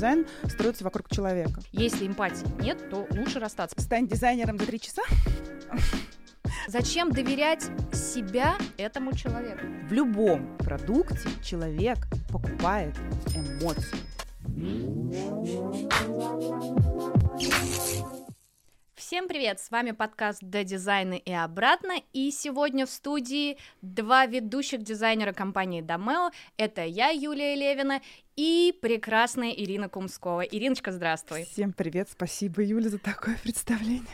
дизайн строится вокруг человека. Если эмпатии нет, то лучше расстаться. Стань дизайнером за три часа. Зачем доверять себя этому человеку? В любом продукте человек покупает эмоцию. Всем привет! С вами подкаст «До дизайна и обратно», и сегодня в студии два ведущих дизайнера компании Домео. Это я, Юлия Левина, и прекрасная Ирина Кумскова. Ириночка, здравствуй! Всем привет! Спасибо, Юля, за такое представление.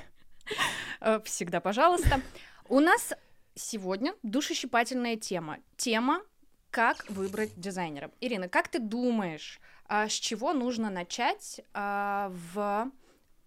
Э, всегда пожалуйста. У нас сегодня душещипательная тема. Тема «Как выбрать дизайнера». Ирина, как ты думаешь, а, с чего нужно начать а, в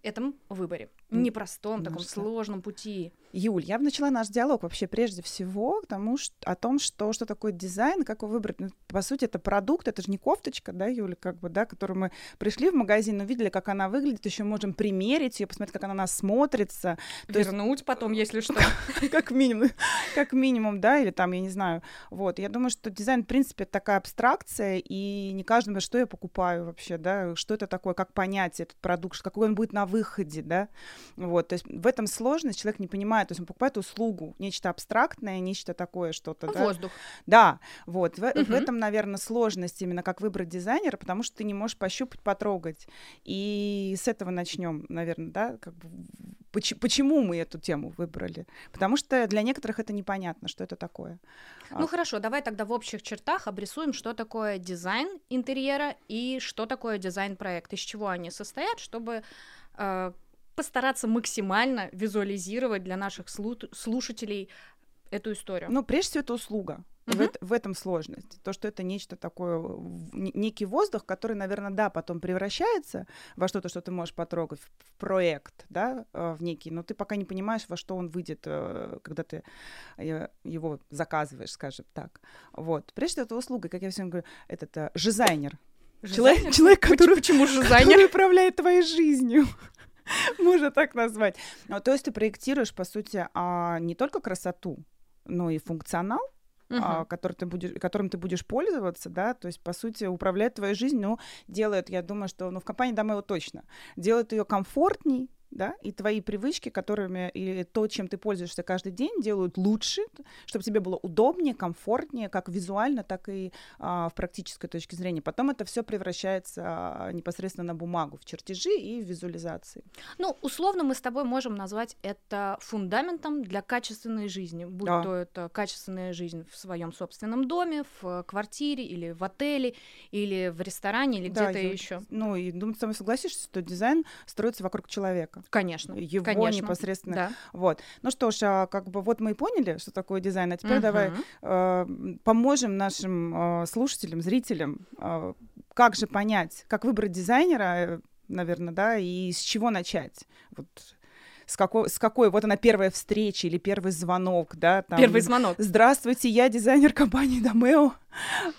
этом выборе? Непростом, таком сложном пути. Юль, я бы начала наш диалог вообще прежде всего тому, что, о том, что, что такое дизайн, как его выбрать. Ну, по сути, это продукт, это же не кофточка, да, Юля, как бы, да, которую мы пришли в магазин, увидели, как она выглядит, еще можем примерить ее, посмотреть, как она на нас смотрится. Вернуть есть... потом, если что. Как минимум, как минимум, да, или там, я не знаю. Вот, я думаю, что дизайн, в принципе, это такая абстракция, и не каждому, что я покупаю вообще, да, что это такое, как понять этот продукт, какой он будет на выходе, да. Вот, то есть в этом сложность, человек не понимает, то есть он покупает услугу, нечто абстрактное, нечто такое, что-то. Да? Воздух. Да, вот. В, угу. в этом, наверное, сложность именно как выбрать дизайнера, потому что ты не можешь пощупать, потрогать. И с этого начнем, наверное, да, как бы, почему, почему мы эту тему выбрали? Потому что для некоторых это непонятно, что это такое. Ну а. хорошо, давай тогда в общих чертах обрисуем, что такое дизайн интерьера и что такое дизайн-проект, из чего они состоят, чтобы э, постараться максимально визуализировать для наших слушателей эту историю. Ну, прежде всего, это услуга. В, это, в этом сложность. То, что это нечто такое, некий воздух, который, наверное, да, потом превращается во что-то, что ты можешь потрогать, в, проект, да, э, в некий, но ты пока не понимаешь, во что он выйдет, э, когда ты э, его заказываешь, скажем так. Вот. Прежде всего, это услуга, как я всем говорю, это жизайнер. Человек, человек который, почему, почему который управляет твоей жизнью. Можно так назвать. Ну, то есть ты проектируешь, по сути, а, не только красоту, но и функционал, uh-huh. который ты будешь, которым ты будешь пользоваться, да, то есть, по сути, управляет твоей жизнью, но делает, я думаю, что, ну, в компании Домео точно, делает ее комфортней, да, и твои привычки, которыми и то, чем ты пользуешься каждый день, делают лучше, чтобы тебе было удобнее, комфортнее, как визуально, так и а, в практической точке зрения. Потом это все превращается а, непосредственно на бумагу, в чертежи и в визуализации. Ну, условно мы с тобой можем назвать это фундаментом для качественной жизни, будь да. то это качественная жизнь в своем собственном доме, в квартире или в отеле, или в ресторане, или да, где-то еще. Ну, и думаю, ты со мной согласишься, что дизайн строится вокруг человека. Конечно. Его конечно. непосредственно. Да. Вот. Ну что ж, а, как бы вот мы и поняли, что такое дизайн, а теперь угу. давай э, поможем нашим э, слушателям, зрителям, э, как же понять, как выбрать дизайнера, наверное, да, и с чего начать. Вот с какой, с какой, вот она первая встреча или первый звонок, да, там, Первый звонок. Здравствуйте, я дизайнер компании Домео,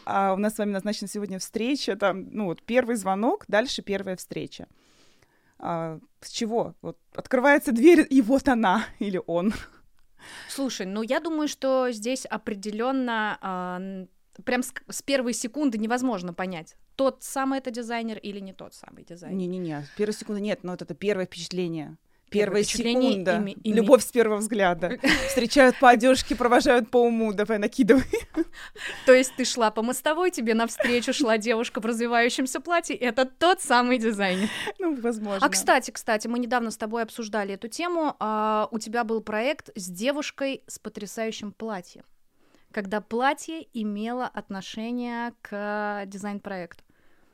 а у нас с вами назначена сегодня встреча, там, ну вот первый звонок, дальше первая встреча а, с чего? Вот открывается дверь, и вот она или он. Слушай, ну я думаю, что здесь определенно а, прям с, с первой секунды невозможно понять, тот самый это дизайнер или не тот самый дизайнер. Не-не-не, первой секунды нет, но вот это первое впечатление. Первая секунда. Ими, ими... Любовь с первого взгляда. Встречают по одежке, провожают по уму. Давай, накидывай. То есть ты шла по мостовой, тебе навстречу шла девушка в развивающемся платье. Это тот самый дизайнер. Ну, возможно. А, кстати, кстати, мы недавно с тобой обсуждали эту тему. А, у тебя был проект с девушкой с потрясающим платьем. Когда платье имело отношение к дизайн-проекту.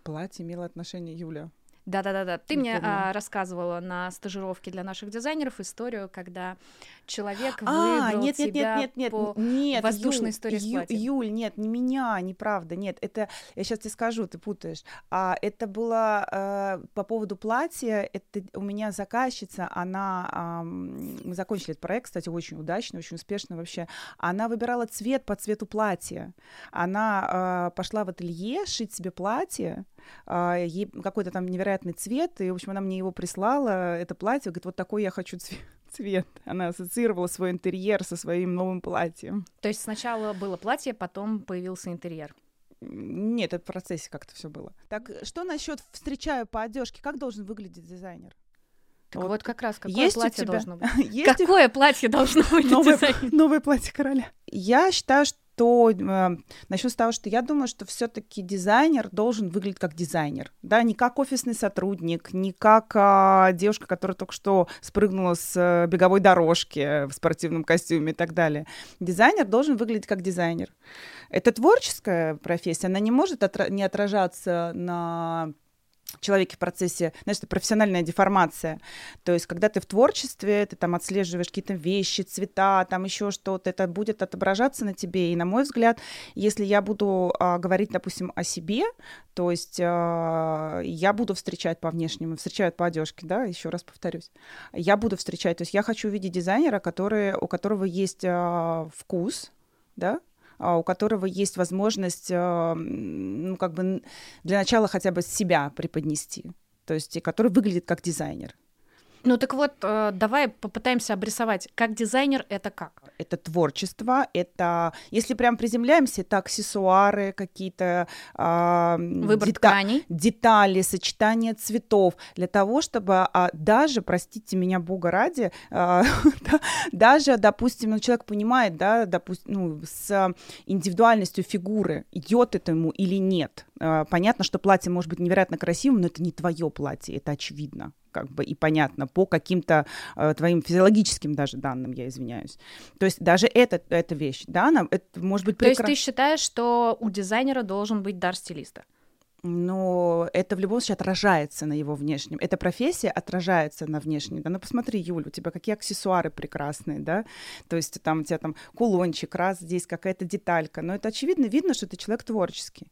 Платье имело отношение, Юля. Да-да-да, ты мне а, рассказывала на стажировке для наших дизайнеров историю, когда человек а, выбрал нет, нет, тебя нет, нет, нет, по нет, воздушной Юль, истории Ю, Юль, нет, не меня, неправда, нет, это, я сейчас тебе скажу, ты путаешь, а, это было а, по поводу платья, это у меня заказчица, она, а, мы закончили этот проект, кстати, очень удачно, очень успешно вообще, она выбирала цвет по цвету платья, она а, пошла в ателье шить себе платье, а, ей какой-то там невероятный цвет, и, в общем, она мне его прислала, это платье, говорит, вот такой я хочу цвет цвет. Она ассоциировала свой интерьер со своим новым платьем. То есть сначала было платье, потом появился интерьер. Нет, это в процессе как-то все было. Так, что насчет встречаю по одежке? Как должен выглядеть дизайнер? Так вот, вот как раз какое есть платье тебя... должно быть? есть какое платье должно быть? Новое, новое платье короля. Я считаю, что то э, начну с того, что я думаю, что все-таки дизайнер должен выглядеть как дизайнер, да, не как офисный сотрудник, не как э, девушка, которая только что спрыгнула с э, беговой дорожки в спортивном костюме и так далее. Дизайнер должен выглядеть как дизайнер. Это творческая профессия, она не может отра- не отражаться на человеке в процессе, знаешь, это профессиональная деформация. То есть, когда ты в творчестве, ты там отслеживаешь какие-то вещи, цвета, там еще что-то, это будет отображаться на тебе. И, на мой взгляд, если я буду а, говорить, допустим, о себе, то есть а, я буду встречать по внешнему, встречают по одежке, да, еще раз повторюсь, я буду встречать, то есть я хочу видеть дизайнера, который, у которого есть а, вкус, да, у которого есть возможность, а, ну, как бы для начала хотя бы себя преподнести, то есть который выглядит как дизайнер. Ну так вот, э, давай попытаемся обрисовать, как дизайнер это как? Это творчество, это, если прям приземляемся, это аксессуары какие-то, э, выбор дета- тканей, детали, сочетание цветов, для того, чтобы а, даже, простите меня, бога ради, а, даже, допустим, ну, человек понимает, да, допустим, ну, с индивидуальностью фигуры, идет это ему или нет. А, понятно, что платье может быть невероятно красивым, но это не твое платье, это очевидно как бы и понятно по каким-то э, твоим физиологическим даже данным, я извиняюсь. То есть даже это, эта вещь, да, она, это может быть прекрасно. То есть ты считаешь, что у дизайнера должен быть дар стилиста? Но это в любом случае отражается на его внешнем. Эта профессия отражается на внешнем. Да, ну посмотри, Юль, у тебя какие аксессуары прекрасные, да? То есть там у тебя там кулончик, раз здесь какая-то деталька. Но это очевидно, видно, что ты человек творческий.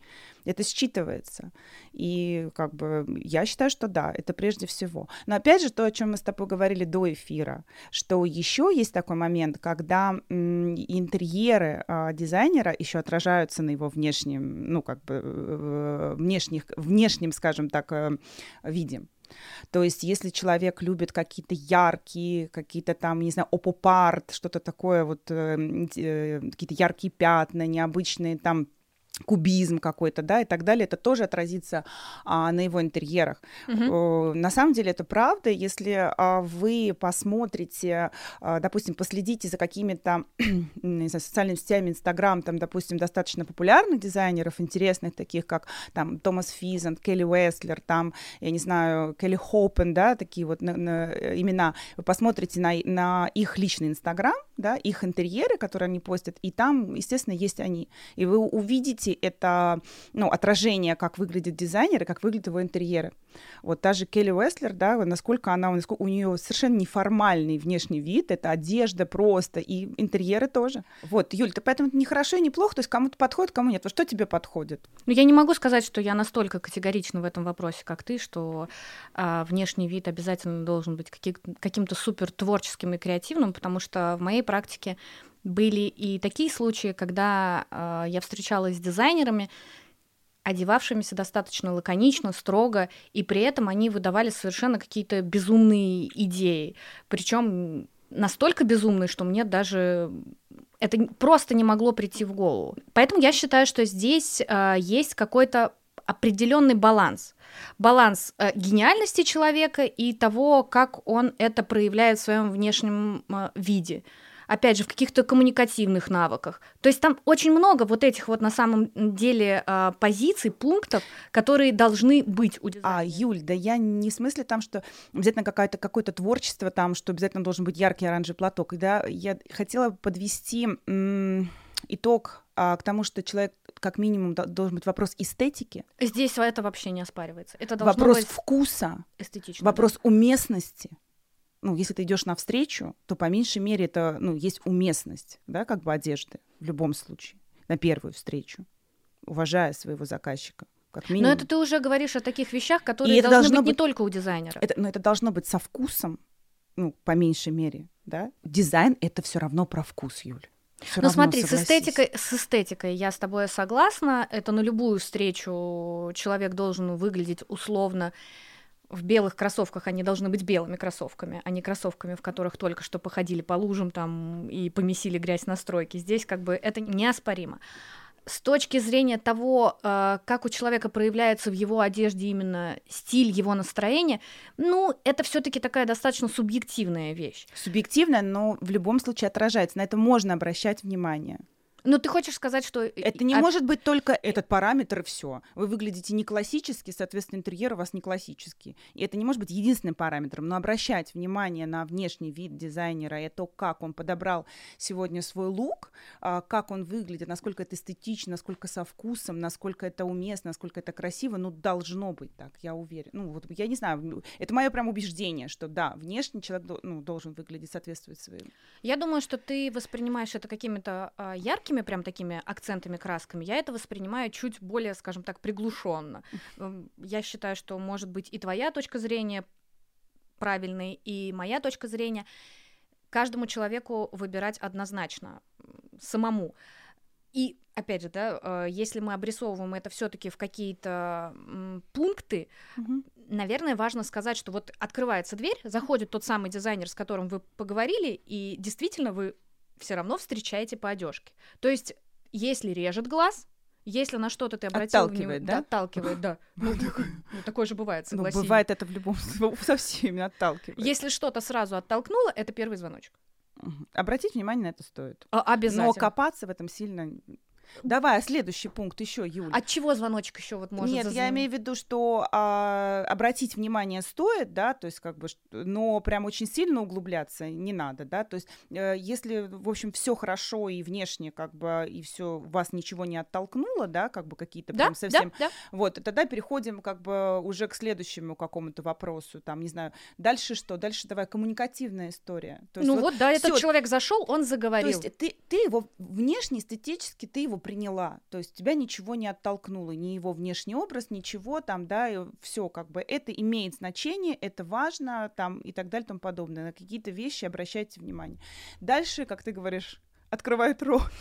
Это считывается. И как бы я считаю, что да, это прежде всего. Но опять же, то, о чем мы с тобой говорили до эфира, что еще есть такой момент, когда интерьеры э, дизайнера еще отражаются на его внешнем, ну как бы э, внешних, внешнем, скажем так, э, виде. То есть, если человек любит какие-то яркие, какие-то там, не знаю, опопарт, что-то такое, вот э, э, какие-то яркие пятна, необычные там кубизм какой-то, да, и так далее, это тоже отразится а, на его интерьерах. Mm-hmm. На самом деле это правда, если а, вы посмотрите, а, допустим, последите за какими-то знаю, социальными сетями, Инстаграм, там, допустим, достаточно популярных дизайнеров, интересных, таких как там Томас Физент, Келли Уэслер, там, я не знаю, Келли Хопен, да, такие вот на, на, имена, вы посмотрите на, на их личный Инстаграм, да, их интерьеры, которые они постят, и там, естественно, есть они, и вы увидите видите это ну, отражение, как выглядит дизайнер и как выглядят его интерьеры. Вот та же Келли Уэслер, да, насколько она, насколько у нее совершенно неформальный внешний вид, это одежда просто, и интерьеры тоже. Вот, Юль, ты поэтому не хорошо и не плохо, то есть кому-то подходит, кому нет. Вот что тебе подходит? Ну, я не могу сказать, что я настолько категорична в этом вопросе, как ты, что а, внешний вид обязательно должен быть каким-то супер творческим и креативным, потому что в моей практике были и такие случаи, когда э, я встречалась с дизайнерами, одевавшимися достаточно лаконично, строго, и при этом они выдавали совершенно какие-то безумные идеи. Причем настолько безумные, что мне даже это просто не могло прийти в голову. Поэтому я считаю, что здесь э, есть какой-то определенный баланс. Баланс э, гениальности человека и того, как он это проявляет в своем внешнем э, виде опять же, в каких-то коммуникативных навыках. То есть там очень много вот этих вот на самом деле а, позиций, пунктов, которые должны быть у дизайнера. А, Юль, да я не в смысле там, что обязательно какое-то какое-то творчество там, что обязательно должен быть яркий оранжевый платок. Да, я хотела подвести м- итог а, к тому, что человек как минимум должен быть вопрос эстетики. Здесь это вообще не оспаривается. Это вопрос быть вкуса, эстетично. Вопрос да. уместности ну, если ты идешь навстречу, то по меньшей мере это, ну, есть уместность, да, как бы одежды в любом случае на первую встречу, уважая своего заказчика. Как минимум. Но это ты уже говоришь о таких вещах, которые должны должно быть, быть не только у дизайнера. Это, но это должно быть со вкусом, ну, по меньшей мере, да. Дизайн — это все равно про вкус, Юль. Всё ну смотри, с эстетикой, с эстетикой я с тобой согласна. Это на любую встречу человек должен выглядеть условно в белых кроссовках они должны быть белыми кроссовками, а не кроссовками, в которых только что походили по лужам там и помесили грязь на стройке. Здесь как бы это неоспоримо. с точки зрения того, э, как у человека проявляется в его одежде именно стиль, его настроение, ну, это все-таки такая достаточно субъективная вещь. Субъективная, но в любом случае отражается. На это можно обращать внимание. Но ты хочешь сказать, что... Это не а... может быть только этот параметр и все. Вы выглядите не классически, соответственно, интерьер у вас не классический. И это не может быть единственным параметром, но обращать внимание на внешний вид дизайнера и то, как он подобрал сегодня свой лук, а, как он выглядит, насколько это эстетично, насколько со вкусом, насколько это уместно, насколько это красиво, ну, должно быть так, я уверена. Ну, вот я не знаю, это мое прям убеждение, что да, внешний человек ну, должен выглядеть, соответствовать своим. Я думаю, что ты воспринимаешь это какими-то а, яркими яркими прям такими акцентами, красками, я это воспринимаю чуть более, скажем так, приглушенно. Я считаю, что может быть и твоя точка зрения правильной, и моя точка зрения. Каждому человеку выбирать однозначно самому. И опять же, да, э, если мы обрисовываем это все-таки в какие-то пункты, угу. наверное, важно сказать, что вот открывается дверь, заходит тот самый дизайнер, с которым вы поговорили, и действительно вы все равно встречаете по одежке. То есть, если режет глаз, если на что-то ты обратил отталкивает, внимание, да? отталкивает, да. Ну, ну, такое же бывает, ну, согласись. бывает это в любом со всеми отталкивает. Если что-то сразу оттолкнуло, это первый звоночек. Обратить внимание на это стоит. А, обязательно. Но копаться в этом сильно Давай, а следующий пункт еще, Юля. От чего звоночек еще вот может Нет, зазвонить? я имею в виду, что а, обратить внимание стоит, да, то есть как бы, но прям очень сильно углубляться не надо, да, то есть э, если, в общем, все хорошо и внешне как бы и все вас ничего не оттолкнуло, да, как бы какие-то да, прям совсем, да, да. вот, тогда переходим как бы уже к следующему какому-то вопросу, там, не знаю, дальше что, дальше давай коммуникативная история. То есть, ну вот, вот да, всё. этот человек зашел, он заговорил. То есть ты, ты его внешне, эстетически, ты его приняла, то есть тебя ничего не оттолкнуло, ни его внешний образ, ничего там, да, все как бы это имеет значение, это важно там и так далее и тому подобное. На какие-то вещи обращайте внимание. Дальше, как ты говоришь, открывает рот.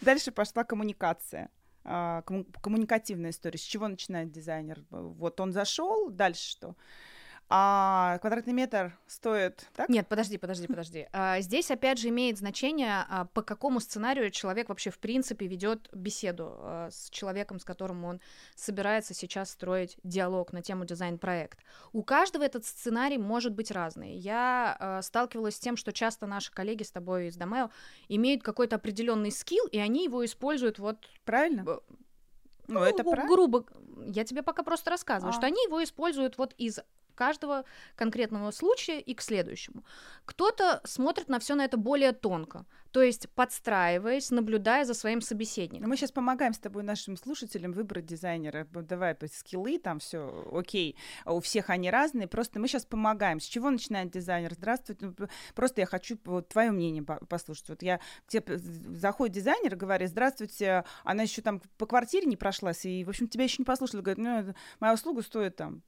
Дальше пошла коммуникация а, коммуникативная история. С чего начинает дизайнер? Вот он зашел, дальше что? А квадратный метр стоит, так? Нет, подожди, подожди, подожди. А, здесь опять же имеет значение, а, по какому сценарию человек вообще в принципе ведет беседу а, с человеком, с которым он собирается сейчас строить диалог на тему дизайн-проект. У каждого этот сценарий может быть разный. Я сталкивалась с тем, что часто наши коллеги с тобой из Домео имеют какой-то определенный скилл, и они его используют вот... Правильно? Ну, ну, это правильно. грубо, я тебе пока просто рассказываю, а. что они его используют вот из каждого конкретного случая и к следующему. Кто-то смотрит на все на это более тонко, то есть подстраиваясь, наблюдая за своим собеседником. Мы сейчас помогаем с тобой нашим слушателям выбрать дизайнера. Давай скиллы, там все окей, у всех они разные. Просто мы сейчас помогаем. С чего начинает дизайнер? Здравствуйте. Ну, просто я хочу вот, твое мнение послушать. Вот я тебе заходит дизайнер, говорит, здравствуйте, она еще там по квартире не прошлась, и, в общем, тебя еще не послушала. Говорит, ну, моя услуга стоит там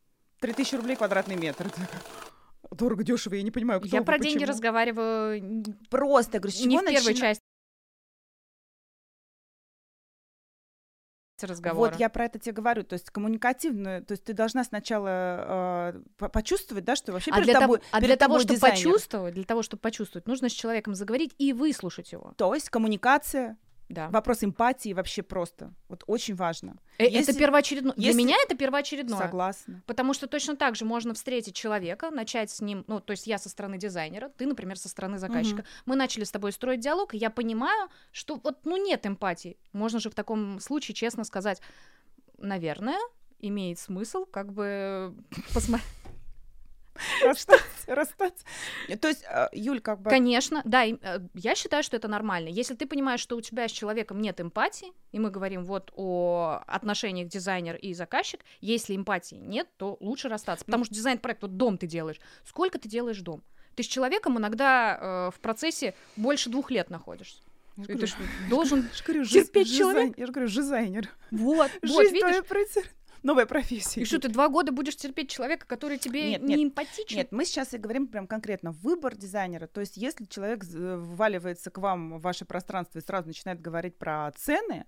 3000 рублей квадратный метр. Дорого, дешево, я не понимаю, кто Я вы, про почему. деньги разговариваю просто, говорю, с чего не в первой начина... части разговора. Вот я про это тебе говорю, то есть коммуникативно, то есть ты должна сначала э, почувствовать, да, что вообще а перед для тобой, того, а перед для тобой того, чтобы дизайнер. почувствовать, для того, чтобы почувствовать, нужно с человеком заговорить и выслушать его. То есть коммуникация, да. Вопрос эмпатии вообще просто. Вот очень важно. Э, это если, первоочередное. Если... Для меня это первоочередное. Согласна. Потому что точно так же можно встретить человека, начать с ним, ну, то есть я со стороны дизайнера, ты, например, со стороны заказчика. Угу. Мы начали с тобой строить диалог, и я понимаю, что вот, ну, нет эмпатии. Можно же в таком случае честно сказать, наверное, имеет смысл как бы посмотреть расстаться, расстаться. То есть, э, Юль, как бы... Конечно, да, э, я считаю, что это нормально. Если ты понимаешь, что у тебя с человеком нет эмпатии, и мы говорим вот о отношениях дизайнер и заказчик, если эмпатии нет, то лучше расстаться. Потому что дизайн-проект, вот дом ты делаешь. Сколько ты делаешь дом? Ты с человеком иногда э, в процессе больше двух лет находишься. Я ты ж должен говорю, терпеть человека. Я же говорю, дизайнер. Вот, Жизнь вот, видишь? Твоя новая профессия. И что, ты два года будешь терпеть человека, который тебе нет, не нет, эмпатичен? Нет, мы сейчас и говорим прям конкретно выбор дизайнера. То есть если человек вваливается к вам в ваше пространство и сразу начинает говорить про цены,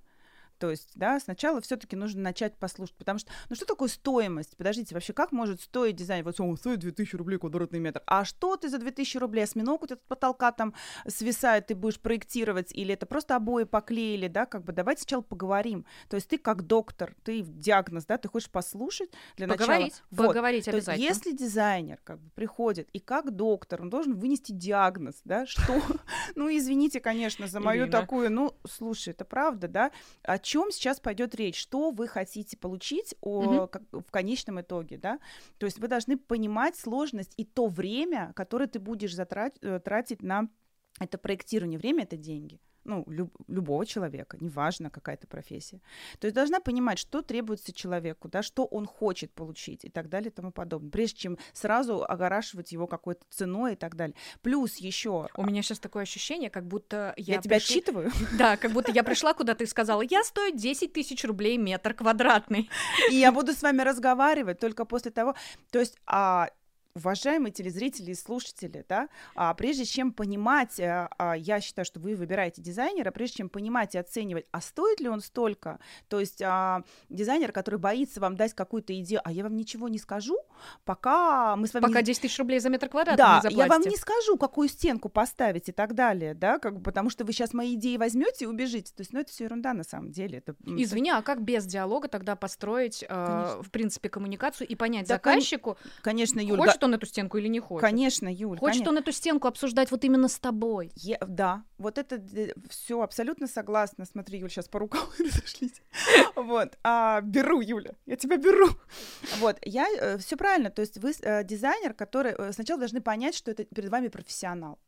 То есть, да, сначала все-таки нужно начать послушать, потому что, ну что такое стоимость? Подождите, вообще, как может стоить дизайн? Вот он стоит 2000 рублей квадратный метр. А что ты за 2000 рублей? Осьминог у тебя от потолка там свисает, ты будешь проектировать, или это просто обои поклеили, да, как бы давайте сначала поговорим. То есть ты как доктор, ты диагноз, да, ты хочешь послушать для поговорить, начала. Вот. Поговорить То обязательно. есть, если дизайнер как бы приходит и как доктор, он должен вынести диагноз, да, что, ну извините, конечно, за мою такую, ну слушай, это правда, да, о чем сейчас пойдет речь, что вы хотите получить о, угу. как, в конечном итоге, да, то есть вы должны понимать сложность и то время, которое ты будешь затрат, э, тратить на это проектирование. Время — это деньги ну, люб, любого человека, неважно, какая то профессия. То есть должна понимать, что требуется человеку, да, что он хочет получить и так далее и тому подобное, прежде чем сразу огорашивать его какой-то ценой и так далее. Плюс еще... У меня сейчас такое ощущение, как будто я... Я тебя пришла... отчитываю? Да, как будто я пришла куда ты сказала, я стою 10 тысяч рублей метр квадратный. И я буду с вами разговаривать только после того... То есть а, уважаемые телезрители и слушатели, да, а, прежде чем понимать, а, а, я считаю, что вы выбираете дизайнера, прежде чем понимать и оценивать, а стоит ли он столько, то есть а, дизайнер, который боится вам дать какую-то идею, а я вам ничего не скажу, пока мы с вами... Пока 10 тысяч рублей за метр квадратный Да, не я вам не скажу, какую стенку поставить и так далее, да, как бы, потому что вы сейчас мои идеи возьмете и убежите, то есть, ну, это все ерунда на самом деле. Это... Извини, а как без диалога тогда построить, э, в принципе, коммуникацию и понять да, заказчику, конечно, Юль, хочет он эту стенку или не хочет? Конечно, Юль. Хочет конечно. он эту стенку обсуждать вот именно с тобой? Я, да, вот это все абсолютно согласна. Смотри, Юль, сейчас по рукам разошлись. Вот, а, беру, Юля, я тебя беру. Вот, я э, все правильно. То есть вы э, дизайнер, который э, сначала должны понять, что это перед вами профессионал.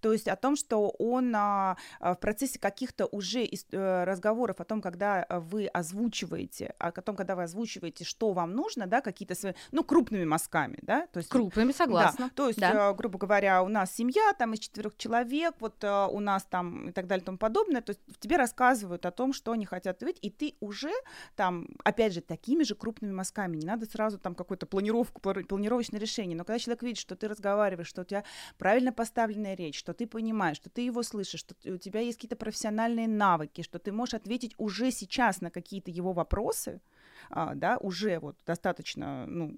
То есть о том, что он а, а в процессе каких-то уже а, разговоров о том, когда вы озвучиваете, о том, когда вы озвучиваете, что вам нужно, да, какие-то свои, ну, крупными мазками, да, то есть... Крупными, согласна. Да, то есть, да. а, грубо говоря, у нас семья, там, из четырех человек, вот у нас там и так далее и тому подобное, то есть тебе рассказывают о том, что они хотят видеть, и ты уже там, опять же, такими же крупными мазками, не надо сразу там какую-то планировку, планировочное решение, но когда человек видит, что ты разговариваешь, что у тебя правильно поставленная речь, что ты понимаешь, что ты его слышишь, что у тебя есть какие-то профессиональные навыки, что ты можешь ответить уже сейчас на какие-то его вопросы, а, да, уже вот достаточно, ну,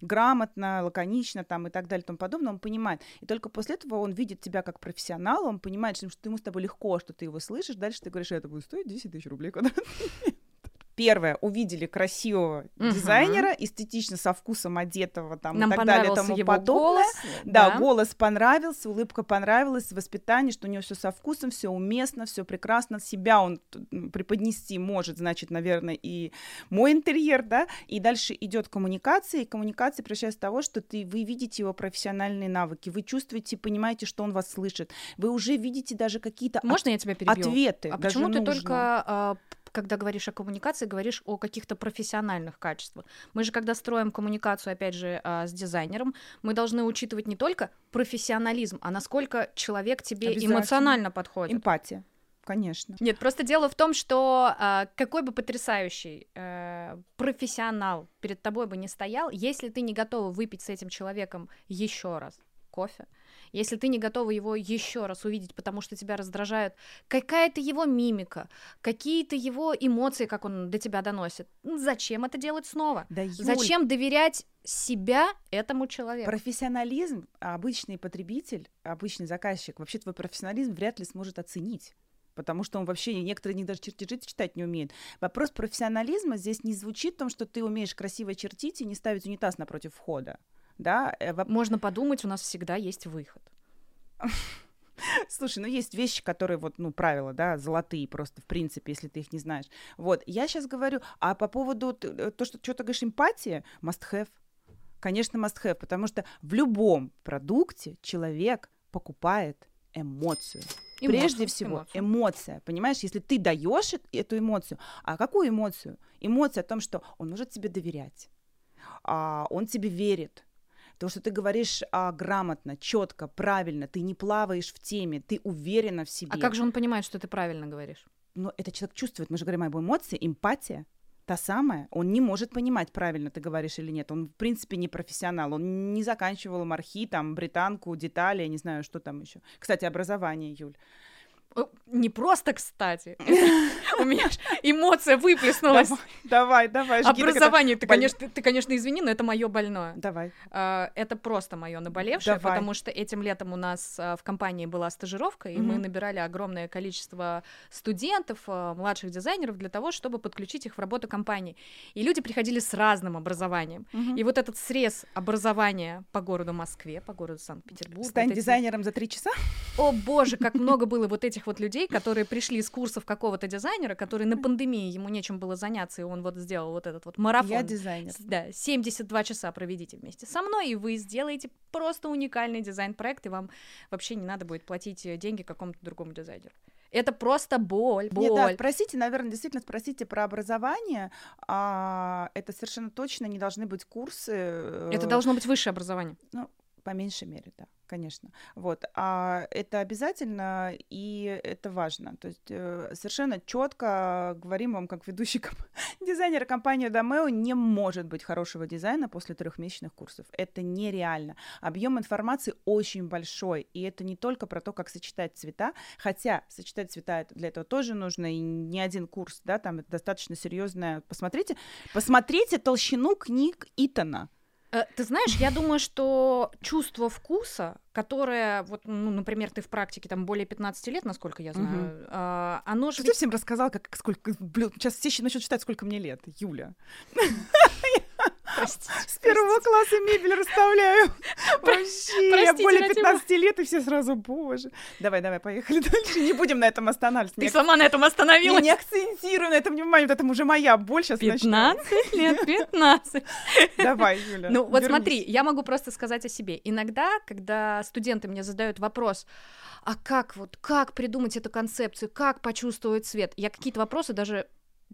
грамотно, лаконично там и так далее и тому подобное, он понимает. И только после этого он видит тебя как профессионала, он понимает, что ему с тобой легко, что ты его слышишь, дальше ты говоришь, это будет стоить 10 тысяч рублей квадратный первое, увидели красивого угу. дизайнера, эстетично со вкусом одетого там Нам и так далее тому его подобное. Голос, да, да, голос понравился, улыбка понравилась, воспитание, что у него все со вкусом, все уместно, все прекрасно, себя он преподнести может, значит, наверное, и мой интерьер, да, и дальше идет коммуникация, и коммуникация превращается в того, что ты, вы видите его профессиональные навыки, вы чувствуете, понимаете, что он вас слышит, вы уже видите даже какие-то Можно от... я тебя перебью? ответы. А почему ты нужно. только а, когда говоришь о коммуникации, говоришь о каких-то профессиональных качествах. Мы же, когда строим коммуникацию, опять же, а, с дизайнером, мы должны учитывать не только профессионализм, а насколько человек тебе эмоционально подходит. Эмпатия. Конечно. Нет, просто дело в том, что э, какой бы потрясающий э, профессионал перед тобой бы не стоял, если ты не готова выпить с этим человеком еще раз кофе, если ты не готова его еще раз увидеть, потому что тебя раздражает какая-то его мимика, какие-то его эмоции, как он до тебя доносит, ну, зачем это делать снова? Да, Юль, зачем доверять себя этому человеку? Профессионализм обычный потребитель, обычный заказчик, вообще твой профессионализм вряд ли сможет оценить потому что он вообще некоторые не даже чертежи читать не умеет. Вопрос профессионализма здесь не звучит в том, что ты умеешь красиво чертить и не ставить унитаз напротив входа да. Э, Можно подумать, у нас всегда есть выход. Слушай, ну есть вещи, которые вот, ну, правила, да, золотые просто, в принципе, если ты их не знаешь. Вот, я сейчас говорю, а по поводу э, то, что что-то говоришь, эмпатия, must have. Конечно, must have, потому что в любом продукте человек покупает эмоцию. Эмоцию, Прежде всего, эмоцию. эмоция. Понимаешь, если ты даешь эту эмоцию, а какую эмоцию? Эмоция о том, что он может тебе доверять, а, он тебе верит, то, что ты говоришь а, грамотно, четко, правильно, ты не плаваешь в теме, ты уверена в себе. А как же он понимает, что ты правильно говоришь? Но это человек чувствует. Мы же говорим об эмоции, эмпатия та самая, он не может понимать, правильно ты говоришь или нет. Он, в принципе, не профессионал. Он не заканчивал мархи, там, британку, детали, я не знаю, что там еще. Кстати, образование, Юль. Не просто, кстати. У меня эмоция выплеснулась. Давай, давай. Образование. Ты, конечно, ты, конечно, извини, но это мое больное. Давай. А, это просто мое наболевшее, потому что этим летом у нас а, в компании была стажировка, и мы набирали огромное количество студентов, а, младших дизайнеров для того, чтобы подключить их в работу компании. И люди приходили с разным образованием. И вот этот срез образования по городу Москве, по городу Санкт-Петербург. Стань дизайнером за три часа? О боже, как много было вот этих вот людей, которые пришли с курсов какого-то дизайнера, который на пандемии, ему нечем было заняться, и он вот сделал вот этот вот марафон. Я дизайнер. Да, 72 часа проведите вместе со мной, и вы сделаете просто уникальный дизайн-проект, и вам вообще не надо будет платить деньги какому-то другому дизайнеру. Это просто боль, боль. Нет, да, спросите, наверное, действительно спросите про образование. А, это совершенно точно не должны быть курсы. Это должно быть высшее образование. Ну, по меньшей мере, да конечно. Вот. А это обязательно, и это важно. То есть э, совершенно четко говорим вам, как ведущий комп... дизайнер компании Домео, не может быть хорошего дизайна после трехмесячных курсов. Это нереально. Объем информации очень большой, и это не только про то, как сочетать цвета, хотя сочетать цвета для этого тоже нужно, и не один курс, да, там это достаточно серьезное. Посмотрите, посмотрите толщину книг Итана. Э, ты знаешь, я думаю, что чувство вкуса, которое, вот, ну, например, ты в практике там более 15 лет, насколько я знаю, угу. оно же... Ты ведь... всем рассказал, как, сколько... Блин, сейчас все начнут считать, сколько мне лет, Юля. Простите, С первого простите. класса мебель расставляю. Вообще, я более 15 лет, и все сразу, боже. Давай, давай, поехали дальше. Не будем на этом останавливаться. Ты сама на этом остановилась. Не, не акцентирую на этом внимание, вот это уже моя боль сейчас 15 лет, 15. Давай, Юля. Ну, вот смотри, я могу просто сказать о себе. Иногда, когда студенты мне задают вопрос, а как вот, как придумать эту концепцию, как почувствовать цвет, я какие-то вопросы даже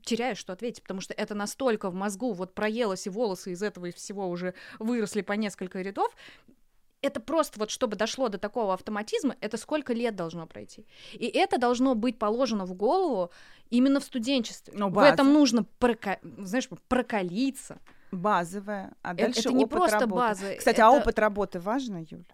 теряешь, что ответить, потому что это настолько в мозгу вот проелось, и волосы из этого и всего уже выросли по несколько рядов, это просто вот, чтобы дошло до такого автоматизма, это сколько лет должно пройти. И это должно быть положено в голову именно в студенчестве. Ну, в этом нужно, прока... знаешь, прокалиться. Базовое. А э, дальше это, это не опыт просто работы. база. Кстати, а это... а опыт работы важно, Юль?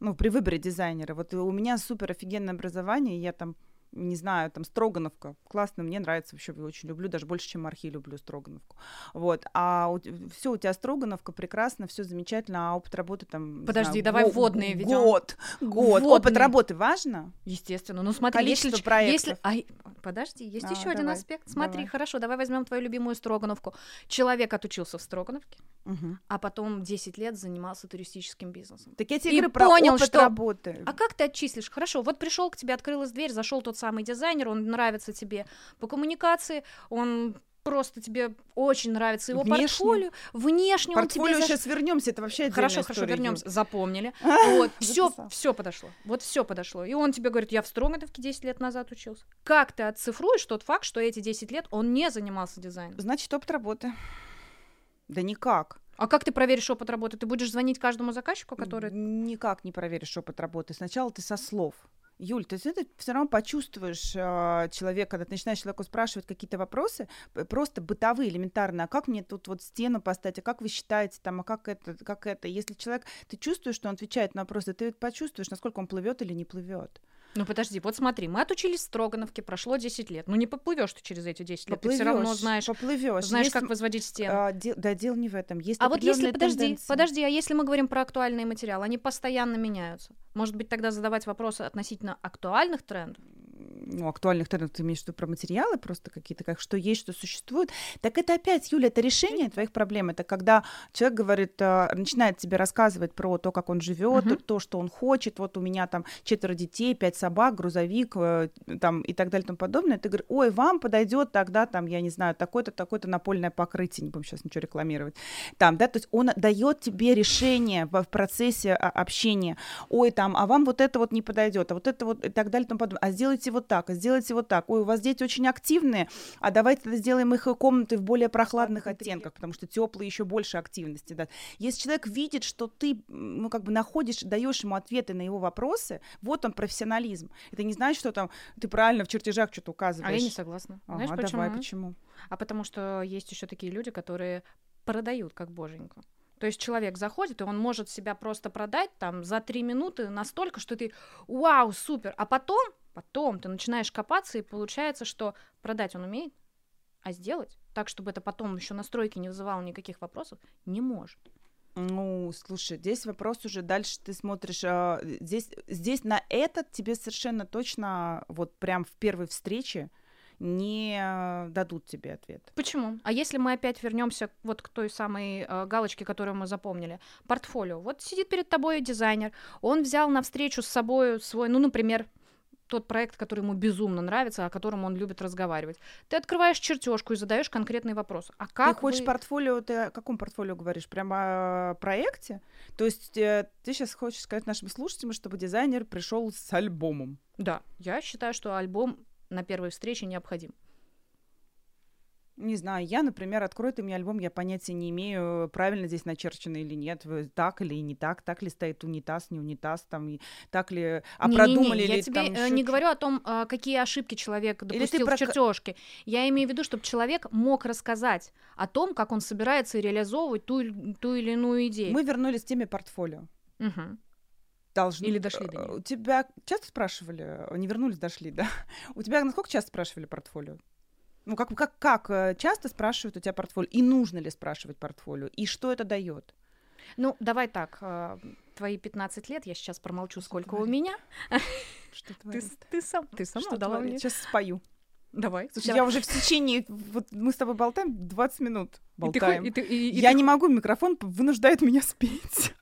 Ну, при выборе дизайнера. Вот у меня супер офигенное образование, я там не знаю, там, Строгановка, классно, мне нравится вообще, я очень люблю, даже больше, чем Архи люблю Строгановку, вот, а все у тебя Строгановка, прекрасно, все замечательно, а опыт работы там... Подожди, знаю, давай вводные ведем. Год, год, вводные. опыт работы важно? Естественно, ну смотри, Количество если... проектов. Если... А, подожди, есть а, еще давай, один аспект, смотри, давай. хорошо, давай возьмем твою любимую Строгановку. Человек отучился в Строгановке, угу. а потом 10 лет занимался туристическим бизнесом. Так я тебе говорю про понял, опыт что... работы. А как ты отчислишь? Хорошо, вот пришел к тебе, открылась дверь, зашел тот самый дизайнер, он нравится тебе по коммуникации, он просто тебе очень нравится его внешне. портфолио, внешне портфолио он тебе сейчас вернемся, это вообще хорошо, хорошо вернемся, запомнили, вот все, все подошло, вот все подошло, и он тебе говорит, я в Строгановке 10 лет назад учился. Как ты отцифруешь тот факт, что эти 10 лет он не занимался дизайном? Значит, опыт работы. Да никак. А как ты проверишь опыт работы? Ты будешь звонить каждому заказчику, который... Никак не проверишь опыт работы. Сначала ты со слов. Юль, то есть это все равно почувствуешь э, человека, когда ты начинаешь человеку спрашивать какие-то вопросы, просто бытовые, элементарные, а как мне тут вот стену поставить, а как вы считаете там, а как это, как это. Если человек, ты чувствуешь, что он отвечает на вопросы, ты почувствуешь, насколько он плывет или не плывет. Ну подожди, вот смотри, мы отучились в Строгановке, прошло 10 лет. Ну не поплывешь ты через эти 10 лет, поплывёшь, ты все равно знаешь, поплывешь. знаешь, Есть, как возводить стену. А, де, да, дело не в этом. Есть а вот если, подожди, тенденции. подожди, а если мы говорим про актуальные материалы, они постоянно меняются. Может быть, тогда задавать вопросы относительно актуальных трендов? Ну, актуальных трендов, ты имеешь в виду про материалы просто какие-то, как что есть, что существует, так это опять, Юля, это решение твоих проблем. Это когда человек говорит, э, начинает тебе рассказывать про то, как он живет, uh-huh. то, что он хочет, вот у меня там четверо детей, пять собак, грузовик, э, там и так далее и тому подобное. Ты говоришь, ой, вам подойдет тогда там, я не знаю, такое-то, такое-то напольное покрытие, не будем сейчас ничего рекламировать. Там, да, то есть он дает тебе решение в процессе а, общения. Ой, там, а вам вот это вот не подойдет, а вот это вот и так далее и тому подобное. А сделайте вот так, а сделайте вот так. Ой, у вас дети очень активные, а давайте тогда сделаем их комнаты в более прохладных оттенках, потому что теплые еще больше активности. Да. Если человек видит, что ты, ну, как бы находишь, даешь ему ответы на его вопросы, вот он профессионализм. Это не значит, что там ты правильно в чертежах что-то указываешь. А я не согласна. Ага, Знаешь, почему? Давай, почему? А потому что есть еще такие люди, которые продают как боженьку. То есть человек заходит, и он может себя просто продать там за три минуты настолько, что ты вау, супер. А потом Потом ты начинаешь копаться, и получается, что продать он умеет, а сделать так, чтобы это потом еще настройки не вызывало никаких вопросов, не может. Ну, слушай, здесь вопрос уже дальше ты смотришь, а, здесь, здесь на этот тебе совершенно точно вот прям в первой встрече не дадут тебе ответ. Почему? А если мы опять вернемся вот к той самой э, галочке, которую мы запомнили, портфолио. Вот сидит перед тобой дизайнер, он взял на встречу с собой свой, ну, например, тот проект, который ему безумно нравится, о котором он любит разговаривать. Ты открываешь чертежку и задаешь конкретный вопрос. А как ты хочешь вы... портфолио? Ты о каком портфолио говоришь? Прямо о проекте? То есть э, ты сейчас хочешь сказать нашим слушателям, чтобы дизайнер пришел с альбомом? Да, я считаю, что альбом на первой встрече необходим. Не знаю, я, например, открою ты мне альбом, я понятия не имею, правильно здесь начерчено или нет, так или не так, так ли стоит унитаз, не унитаз, там, так ли, а не, продумали не, не. Я ли тебе там э, не говорю о том, а, какие ошибки человек допустил в чертежке. Я имею в виду, чтобы человек мог рассказать о том, как он собирается реализовывать ту, ту или иную идею. Мы вернулись к теме портфолио. Угу. Должны... Или дошли до нее. У тебя часто спрашивали, не вернулись, дошли, да? У тебя насколько часто спрашивали портфолио? Ну, как, как, как э, часто спрашивают у тебя портфолио? И нужно ли спрашивать портфолио? И что это дает? Ну, давай так, э, твои 15 лет, я сейчас промолчу, что сколько творит? у меня. Что ты, ты сам, ты сама что дала мне. Сейчас спою. Давай. Слушай, я... я уже в течение, вот мы с тобой болтаем 20 минут, болтаем. И ты, и ты, и, и я ты... не могу, микрофон вынуждает меня спеть.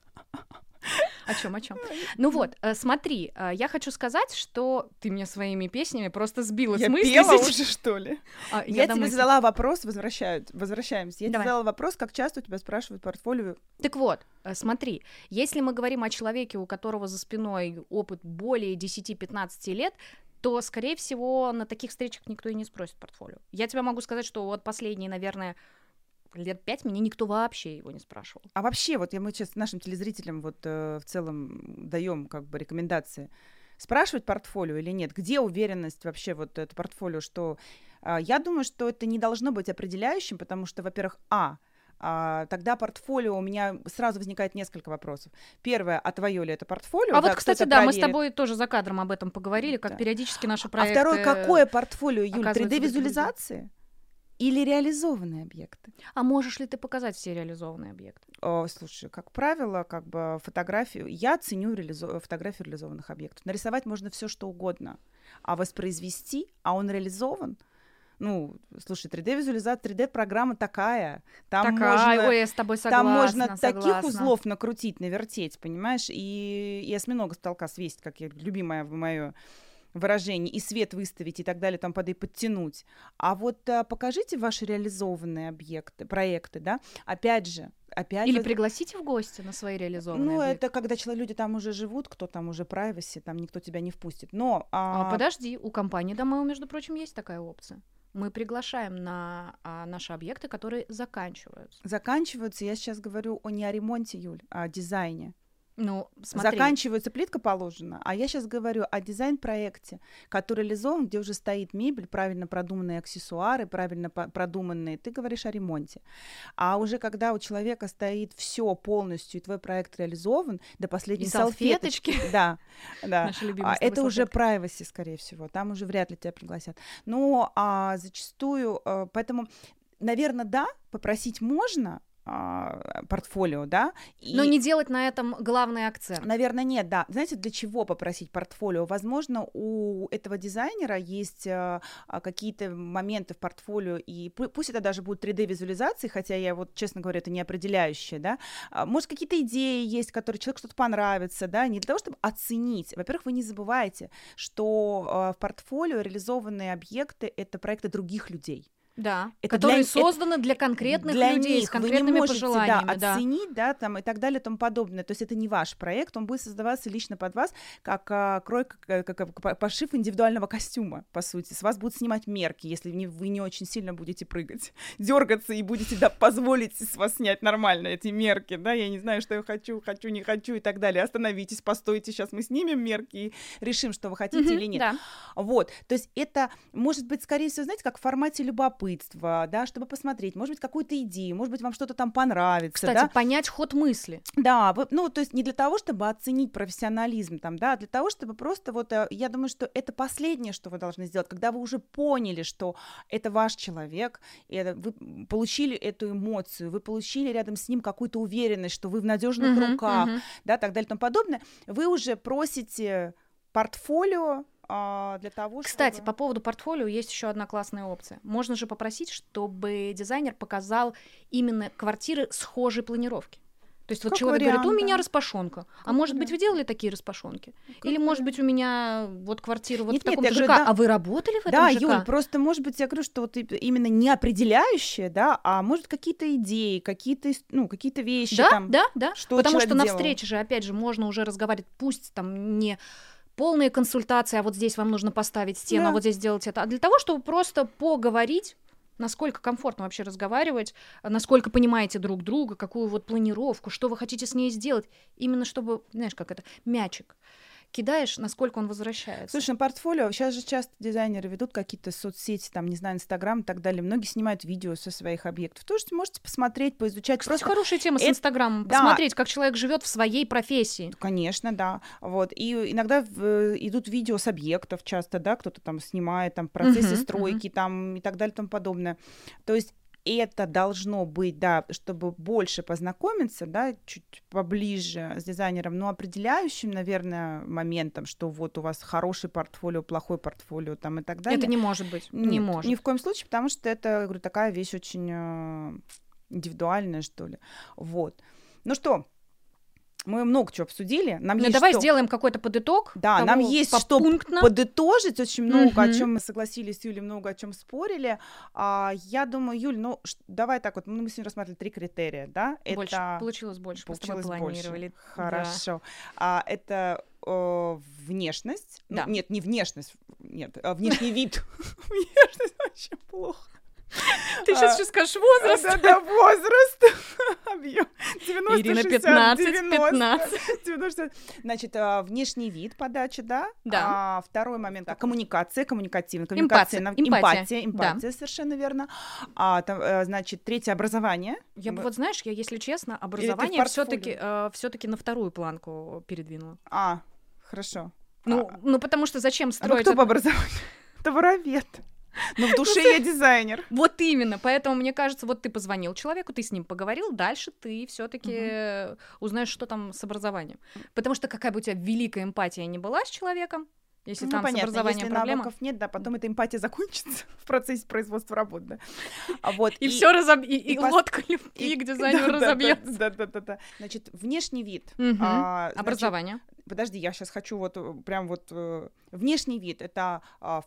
О чем, о чем? Ну вот, э, смотри, э, я хочу сказать, что ты меня своими песнями просто сбила я с мысли. Пела уже, что ли? А, я, я тебе задала вопрос, возвращаю, возвращаемся. Я Давай. тебе задала вопрос, как часто у тебя спрашивают портфолио. Так вот, э, смотри, если мы говорим о человеке, у которого за спиной опыт более 10-15 лет, то, скорее всего, на таких встречах никто и не спросит портфолио. Я тебе могу сказать, что вот последние, наверное, лет пять меня никто вообще его не спрашивал. А вообще, вот я мы сейчас нашим телезрителям вот э, в целом даем как бы рекомендации спрашивать портфолио или нет? Где уверенность вообще вот это портфолио, что э, я думаю, что это не должно быть определяющим, потому что, во-первых, а а, тогда портфолио у меня сразу возникает несколько вопросов. Первое, а твое ли это портфолио? А да, вот, кстати, да, проверит. мы с тобой тоже за кадром об этом поговорили, как да. периодически наши проекты. А второе, какое портфолио, Юль, 3D-визуализации? Или реализованные объекты. А можешь ли ты показать все реализованные объекты? О, слушай, как правило, как бы фотографию, я ценю реализо... фотографию реализованных объектов. Нарисовать можно все что угодно, а воспроизвести, а он реализован, ну, слушай, 3D-визуализация, 3D-программа такая. Там такая, можно, ой, я с тобой согласна, Там можно согласна. таких узлов накрутить, навертеть, понимаешь, и, и осьминога с толка свесить, как я, любимое мое выражений, и свет выставить и так далее, там под и подтянуть. А вот а, покажите ваши реализованные объекты, проекты, да, опять же, опять Или же... пригласите в гости на свои реализованные Ну, объекты. это когда человек, люди там уже живут, кто там уже privacy, там никто тебя не впустит. Но... А, а подожди, у компании Домео, между прочим, есть такая опция. Мы приглашаем на а, наши объекты, которые заканчиваются. Заканчиваются, я сейчас говорю о не о ремонте, Юль, а о дизайне. Ну, смотри. Заканчивается плитка положена, а я сейчас говорю о дизайн-проекте, который реализован, где уже стоит мебель, правильно продуманные аксессуары, правильно продуманные. Ты говоришь о ремонте. А уже когда у человека стоит все полностью, и твой проект реализован, до последней и салфеточки, салфеточки да, да, а, это уже privacy, скорее всего, там уже вряд ли тебя пригласят. Но а, зачастую, а, поэтому, наверное, да, попросить можно, портфолио, да. И, Но не делать на этом главный акцент. Наверное, нет, да. Знаете, для чего попросить портфолио? Возможно, у этого дизайнера есть а, а какие-то моменты в портфолио, и пусть это даже будут 3D-визуализации, хотя я вот, честно говоря, это не определяющее, да. А, может, какие-то идеи есть, которые человеку что-то понравится, да, не для того, чтобы оценить. Во-первых, вы не забывайте, что а, в портфолио реализованные объекты — это проекты других людей. Да, это которые для, созданы для конкретных для людей них. с конкретными Вы не можете, пожеланиями. Да, оценить, да. там и так далее и тому подобное. То есть это не ваш проект, он будет создаваться лично под вас, как а, крой, как, как, как пошив индивидуального костюма, по сути. С вас будут снимать мерки, если не, вы не очень сильно будете прыгать, дергаться и будете да, позволить с вас снять нормально эти мерки, да, я не знаю, что я хочу, хочу, не хочу и так далее. Остановитесь, постойте, сейчас мы снимем мерки и решим, что вы хотите mm-hmm, или нет. Да. Вот, то есть это может быть, скорее всего, знаете, как в формате любопытства любопытства, да, чтобы посмотреть, может быть, какую-то идею, может быть, вам что-то там понравится, Кстати, да. понять ход мысли. Да, ну, то есть не для того, чтобы оценить профессионализм там, да, а для того, чтобы просто вот, э, я думаю, что это последнее, что вы должны сделать, когда вы уже поняли, что это ваш человек, и это, вы получили эту эмоцию, вы получили рядом с ним какую-то уверенность, что вы в надежных Мгм, руках, мгм. да, так далее и тому подобное, вы уже просите портфолио для того, Кстати, чтобы... по поводу портфолио есть еще одна классная опция. Можно же попросить, чтобы дизайнер показал именно квартиры схожей планировки. То есть вот Как человек вариант, говорит, у меня да. распашонка. А Как может быть, вы делали такие распашонки? Как Или, может вариант. быть, у меня вот квартира вот Нет, в нет, таком-то я ЖК, говорю, да. а вы работали в этом Да, ЖК? Юль, просто, может быть, я говорю, что вот именно не определяющее, да, а может какие-то идеи, какие-то, ну, какие-то вещи Да, там. да, да. что Потому что на делал. встрече же, опять же, можно уже разговаривать, пусть там не полные консультации, а вот здесь вам нужно поставить стену, Да. а вот здесь сделать это, а для того, чтобы просто поговорить, насколько комфортно вообще разговаривать, а насколько понимаете друг друга, какую вот планировку, что вы хотите с ней сделать, именно чтобы, знаешь, как это, мячик кидаешь, насколько он возвращается. Слушай, на портфолио сейчас же часто дизайнеры ведут какие-то соцсети, там, не знаю, Инстаграм и так далее. Многие снимают видео со своих объектов. Тоже можете посмотреть, поизучать. Кстати, Просто хорошая тема с Инстаграмом. да. Посмотреть, как человек живет в своей профессии. Конечно, да. Вот. И иногда идут видео с объектов часто, да, кто-то там снимает там процессы Мгм, стройки там и так далее и тому подобное. То есть это должно быть, да, чтобы больше познакомиться, да, чуть поближе с дизайнером, но определяющим, наверное, моментом, что вот у вас хороший портфолио, плохой портфолио там и так далее. Это не может быть. не Нет, может. Ни в коем случае, потому что это, я говорю, такая вещь очень э, индивидуальная, что ли. Вот. Ну что, мы много чего обсудили. Нам Ну, есть давай что... сделаем какой-то подыток. Да, того нам есть что попунктно. подытожить. Очень много о Мгм. чем мы согласились с Юлей, много о чем спорили. А, я думаю, Юль, ну ш- давай так вот, мы сегодня рассматривали три критерия, да? Больше. Это Получилось больше. получилось больше. планировали. Да. Хорошо. А, это э, внешность. Ну, Да. нет, не внешность. Нет, а внешний вид. Внешность вообще плохо. Ты сейчас А, еще скажешь возраст. Да-да, возраст. Объем. 90, Ирина, 60, 15, 90, 15. 90. Значит, а, внешний вид подачи, да? Да. А, второй момент, коммуникация, коммуникативная. Коммуникация, эмпатия, эмпатия, да. совершенно верно. А, там, э, значит, третье, образование. Я бы вот, знаешь, я, если честно, образование все-таки портфолио? все-таки на вторую планку передвинула. А, хорошо. Ну, А, ну потому что зачем а ну строить? кто это- по образованию? Товаровед. Но в душе я дизайнер. Вот именно, поэтому мне кажется, вот ты позвонил человеку, ты с ним поговорил, дальше ты все-таки узнаешь, что там с образованием. Потому что какая бы у тебя великая эмпатия не была с человеком, если Ну, там с понятно, образованием если проблема, навыков нет, да, потом эта эмпатия закончится в процессе производства работы. Да. А вот, и, все разоб... и, и и лодка любви к дизайнеру да, да, разобьется. Да, да, да, да. Значит, внешний вид. Мгм. а, значит, Образование. подожди, я сейчас хочу вот э, прям вот э, внешний вид. Это а,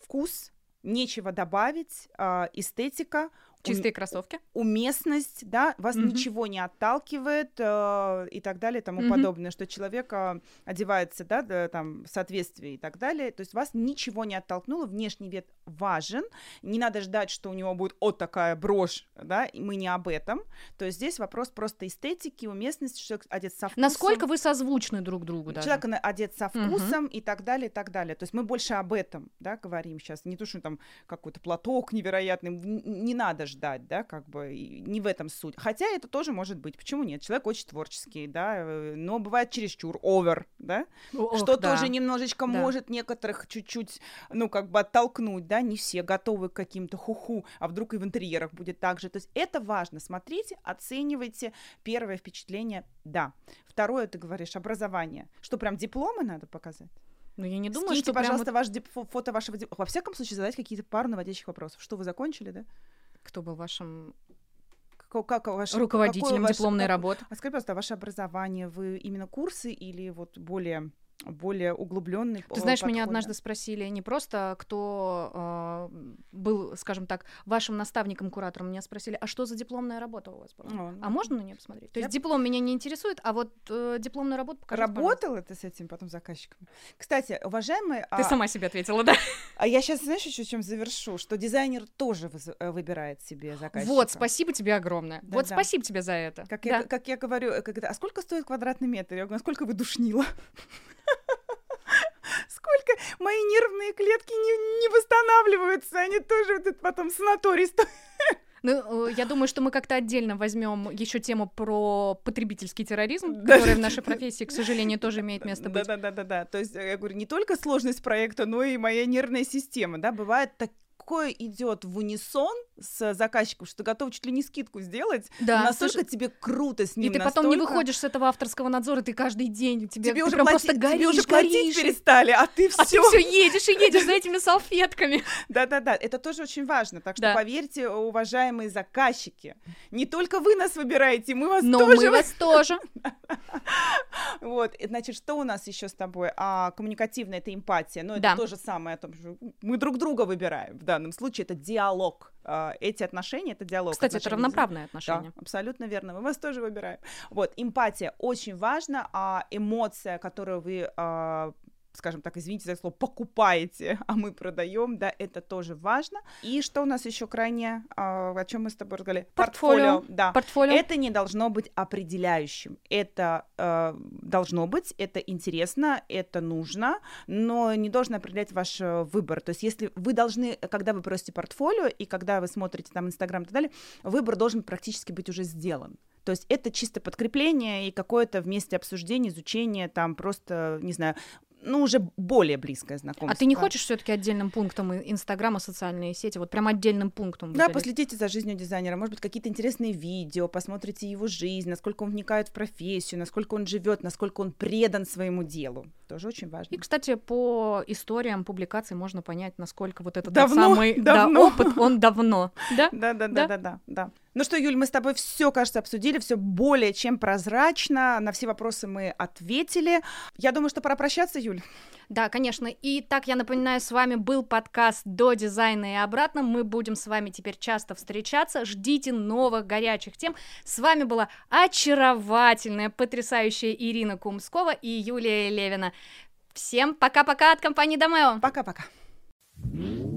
вкус, нечего добавить, а, эстетика, Чистые кроссовки. уместность, да, вас Мгм. ничего не отталкивает э, и так далее и тому Мгм. подобное, что человек э, одевается, да, да, там, в соответствии и так далее, то есть вас ничего не оттолкнуло, внешний вид важен, не надо ждать, что у него будет вот такая брошь, да, и мы не об этом, то есть здесь вопрос просто эстетики, уместности, человек одет со вкусом. Насколько вы созвучны друг другу даже? Человек одет со вкусом и так далее, и так далее. То есть мы больше об этом, да, говорим сейчас. Не то, что там какой-то платок невероятный, не надо ждать, да, как бы, не в этом суть. Хотя это тоже может быть, почему нет? Человек очень творческий, да, э, но бывает чересчур, овер, да, Ох, что да. тоже немножечко Да. может некоторых чуть-чуть, ну, как бы оттолкнуть, да, не все готовы к каким-то хуху, а вдруг и в интерьерах будет так же. То есть это важно. Смотрите, оценивайте. Первое впечатление, да. Второе, ты говоришь, образование. Что, прям дипломы надо показать? Ну, я не думаю, Скиньте, что прям пожалуйста, ваш дип- фо- фото вашего диплома. Во всяком случае, задать какие-то пару наводящих вопросов. Что, вы закончили, да? Кто был вашим Как, ваше, руководителем дипломной как- работы. А скажи, пожалуйста, ваше образование, вы именно курсы или вот более, более углубленный Ты знаешь, меня однажды спросили не просто, кто э, был, скажем так, вашим наставником, куратором, меня спросили, а что за дипломная работа у вас была? А можно на нее посмотреть? То Я- есть диплом меня не интересует, а вот э, дипломную работу покажи, пожалуйста. Работала ты с этим потом заказчиком? Кстати, уважаемые, Ты а, сама себе ответила, да? а я сейчас, знаешь, еще чем завершу, что дизайнер тоже выз- э, выбирает себе заказчика. Вот, спасибо тебе огромное. Да, вот да. спасибо тебе за это. Как, Да. я, как я говорю, э, это, а сколько стоит квадратный метр? Я говорю, насколько вы душнила? Сколько мои нервные клетки не, не восстанавливаются, они тоже вот это потом санаторий стоят. Ну, э, я думаю, что мы как-то отдельно возьмем еще тему про потребительский терроризм, который в нашей профессии, к сожалению, тоже имеет место быть. Да, да, да, да, да. То есть, я говорю, не только сложность проекта, но и моя нервная система, да, бывает так такое идет в унисон с заказчиком, что ты готов чуть ли не скидку сделать, да, настолько слушай, тебе круто с ним. И ты настолько... потом не выходишь с этого авторского надзора, ты каждый день тебе, тебе уже прям плати... просто горишь, тебе уже горишь. платить перестали, а ты все. А ты все едешь и едешь за этими салфетками. Да-да-да, это тоже очень важно. Так что поверьте, уважаемые заказчики, не только вы нас выбираете, мы вас Но тоже. мы вас тоже. Вот, значит, что у нас еще с тобой? А, коммуникативная это эмпатия, но это то же самое о том, что мы друг друга выбираем. В данном случае это диалог. А, эти отношения это диалог. Кстати, это равноправное отношение. Да, абсолютно верно. Мы вас тоже выбираем. Вот, эмпатия очень важна, а эмоция, которую вы а, скажем так, извините за слово, покупаете, а мы продаем, да, это тоже важно. И что у нас еще крайне, а, о чем мы с тобой разговаривали? Портфолио. Портфолио, да. Портфолио. Это не должно быть определяющим. Это э, должно быть, это интересно, это нужно, но не должно определять ваш э, выбор. То есть если вы должны, когда вы просите портфолио и когда вы смотрите там Инстаграм и так далее, выбор должен практически быть уже сделан. То есть это чисто подкрепление и какое-то вместе обсуждение, изучение, там просто, не знаю, ну, уже более близкое знакомство. А ты не хочешь все таки отдельным пунктом Инстаграма, социальные сети, вот прям отдельным пунктом? Да, последите за жизнью дизайнера, может быть, какие-то интересные видео, посмотрите его жизнь, насколько он вникает в профессию, насколько он живет, насколько он предан своему делу. Тоже очень важно. И, кстати, по историям публикаций можно понять, насколько вот этот давно, самый давно. Да, опыт, он давно. Да? Да, да, да, да, да, да. Ну что, Юль, мы с тобой все, кажется, обсудили, все более чем прозрачно, на все вопросы мы ответили. Я думаю, что пора прощаться, Юль. Да, конечно. И так, я напоминаю, с вами был подкаст «До дизайна и обратно». Мы будем с вами теперь часто встречаться. Ждите новых горячих тем. С вами была очаровательная, потрясающая Ирина Кумскова и Юлия Левина. Всем пока-пока от компании Домео. Пока-пока. thank you